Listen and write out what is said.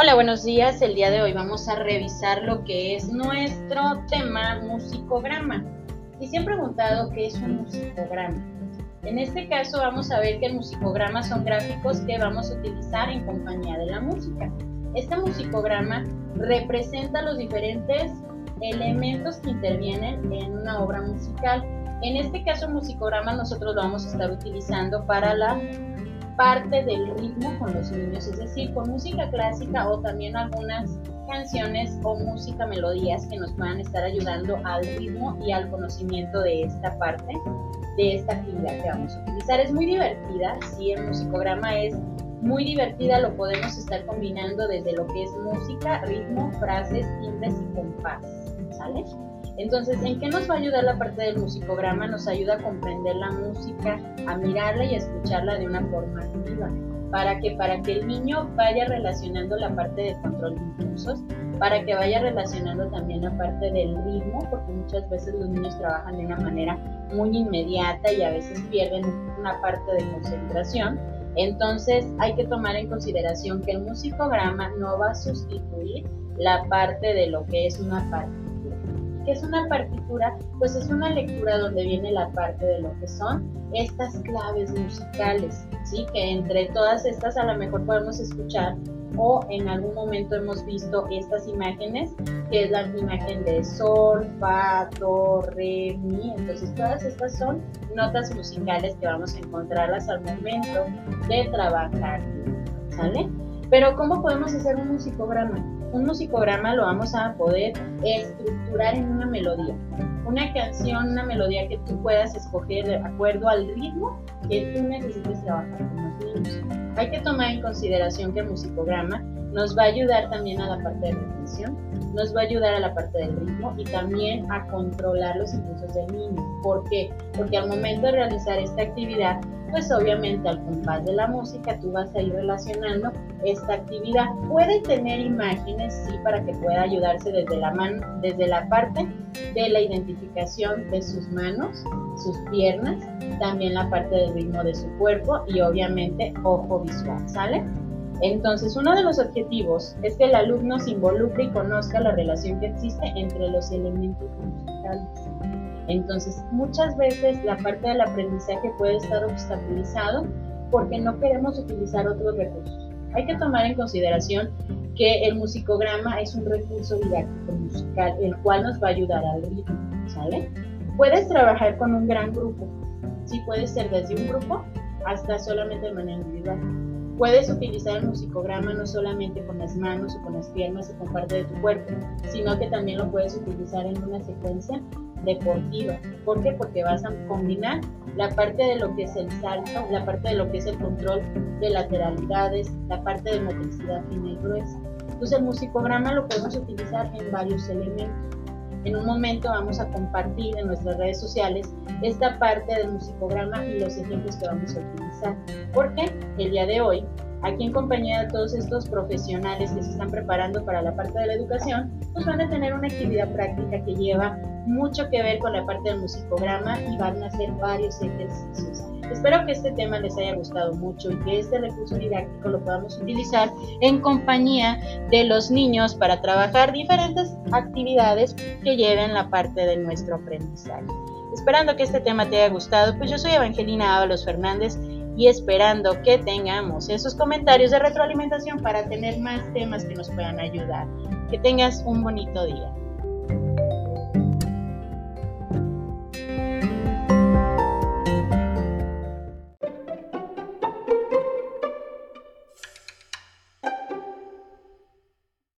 Hola, buenos días. El día de hoy vamos a revisar lo que es nuestro tema musicograma. Y se han preguntado qué es un musicograma. En este caso vamos a ver que el musicograma son gráficos que vamos a utilizar en compañía de la música. Este musicograma representa los diferentes elementos que intervienen en una obra musical. En este caso, musicograma nosotros lo vamos a estar utilizando para la parte del ritmo con los niños, es decir, con música clásica o también algunas canciones o música, melodías que nos puedan estar ayudando al ritmo y al conocimiento de esta parte, de esta actividad que vamos a utilizar. Es muy divertida, sí, el musicograma es muy divertida, lo podemos estar combinando desde lo que es música, ritmo, frases, timbres y compás, ¿sale? Entonces, ¿en qué nos va a ayudar la parte del musicograma? Nos ayuda a comprender la música, a mirarla y a escucharla de una forma activa. ¿Para que Para que el niño vaya relacionando la parte de control de impulsos, para que vaya relacionando también la parte del ritmo, porque muchas veces los niños trabajan de una manera muy inmediata y a veces pierden una parte de concentración. Entonces hay que tomar en consideración que el musicograma no va a sustituir la parte de lo que es una parte ¿Qué es una partitura? Pues es una lectura donde viene la parte de lo que son estas claves musicales, ¿sí? Que entre todas estas a lo mejor podemos escuchar o en algún momento hemos visto estas imágenes, que es la imagen de sol, fa, do, re, mi. Entonces todas estas son notas musicales que vamos a encontrarlas al momento de trabajar, ¿sale? Pero ¿cómo podemos hacer un musicograma? Un musicograma lo vamos a poder estructurar en una melodía. Una canción, una melodía que tú puedas escoger de acuerdo al ritmo que tú necesites trabajar con los niños. Hay que tomar en consideración que el musicograma nos va a ayudar también a la parte de retención, nos va a ayudar a la parte del ritmo y también a controlar los impulsos del niño. ¿Por qué? Porque al momento de realizar esta actividad, pues obviamente al compás de la música tú vas a ir relacionando esta actividad. Puede tener imágenes, sí, para que pueda ayudarse desde la mano, desde la parte de la identificación de sus manos, sus piernas, también la parte del ritmo de su cuerpo y obviamente ojo visual, ¿sale? Entonces, uno de los objetivos es que el alumno se involucre y conozca la relación que existe entre los elementos musicales. Entonces, muchas veces la parte del aprendizaje puede estar obstaculizado porque no queremos utilizar otros recursos. Hay que tomar en consideración que el musicograma es un recurso didáctico musical, el cual nos va a ayudar al ritmo, ¿sale? Puedes trabajar con un gran grupo, sí puede ser desde un grupo hasta solamente de manera individual Puedes utilizar el musicograma no solamente con las manos o con las piernas o con parte de tu cuerpo, sino que también lo puedes utilizar en una secuencia deportiva. ¿Por qué? Porque vas a combinar la parte de lo que es el salto, la parte de lo que es el control de lateralidades, la parte de motricidad fina y gruesa. Entonces el musicograma lo podemos utilizar en varios elementos. En un momento vamos a compartir en nuestras redes sociales esta parte del musicograma y los ejemplos que vamos a utilizar. Porque el día de hoy, aquí en compañía de todos estos profesionales que se están preparando para la parte de la educación, pues van a tener una actividad práctica que lleva mucho que ver con la parte del musicograma y van a hacer varios ejercicios. Espero que este tema les haya gustado mucho y que este recurso didáctico lo podamos utilizar en compañía de los niños para trabajar diferentes actividades que lleven la parte de nuestro aprendizaje. Esperando que este tema te haya gustado, pues yo soy Evangelina Ábalos Fernández y esperando que tengamos esos comentarios de retroalimentación para tener más temas que nos puedan ayudar. Que tengas un bonito día.